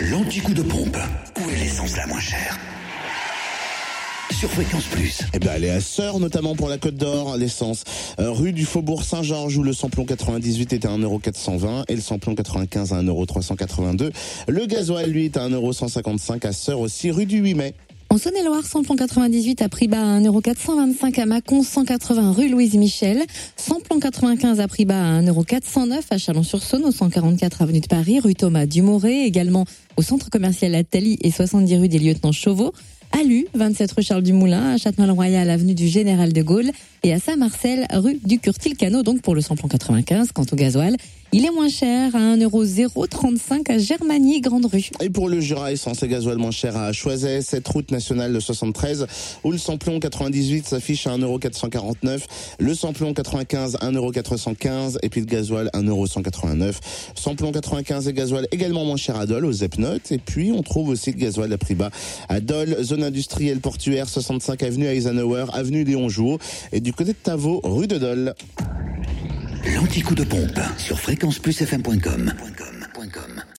L'anti-coup de pompe. Où est l'essence la moins chère sur Fréquence Plus. Eh ben, elle est à Sœur, notamment pour la Côte d'Or, l'essence. Euh, rue du Faubourg Saint-Georges, où le samplon 98 est à 1,420€ et le samplon 95 à 1,382€. Le gasoil, lui, est à 1,155€ à Sœur aussi, rue du 8 mai. En Saône-et-Loire, samplon 98 à prix bas à 1,425€ à Mâcon, 180 rue Louise Michel. Samplon 95 à prix bas à 1,409€ à Chalon-sur-Saône, au 144 avenue de Paris, rue Thomas Dumoré, également au centre commercial Attali et 70 rue des Lieutenants Chauveau. À Lu, 27 rue Charles Dumoulin, à Châtenois-le-Royal, avenue du Général de Gaulle et à Saint-Marcel, rue du Curtil-Cano, donc pour le samplon 95. Quant au gasoil, il est moins cher à 1,035€ à Germanie, Grande Rue. Et pour le Jura, essence et gasoil moins cher à Choiset, cette route nationale de 73, où le samplon 98 s'affiche à 1,449€, le samplon 95 1,415€ et puis le gasoil 1,189€. Samplon 95 et gasoil également moins cher à Dole, aux Zepnotes. Et puis on trouve aussi le gasoil à prix bas à Dole, zone industrielle portuaire 65 avenue Eisenhower, avenue Léon Jouot et du côté de Tavo, rue de Dole. L'anti-coup de pompe sur fréquenceplusfm.com.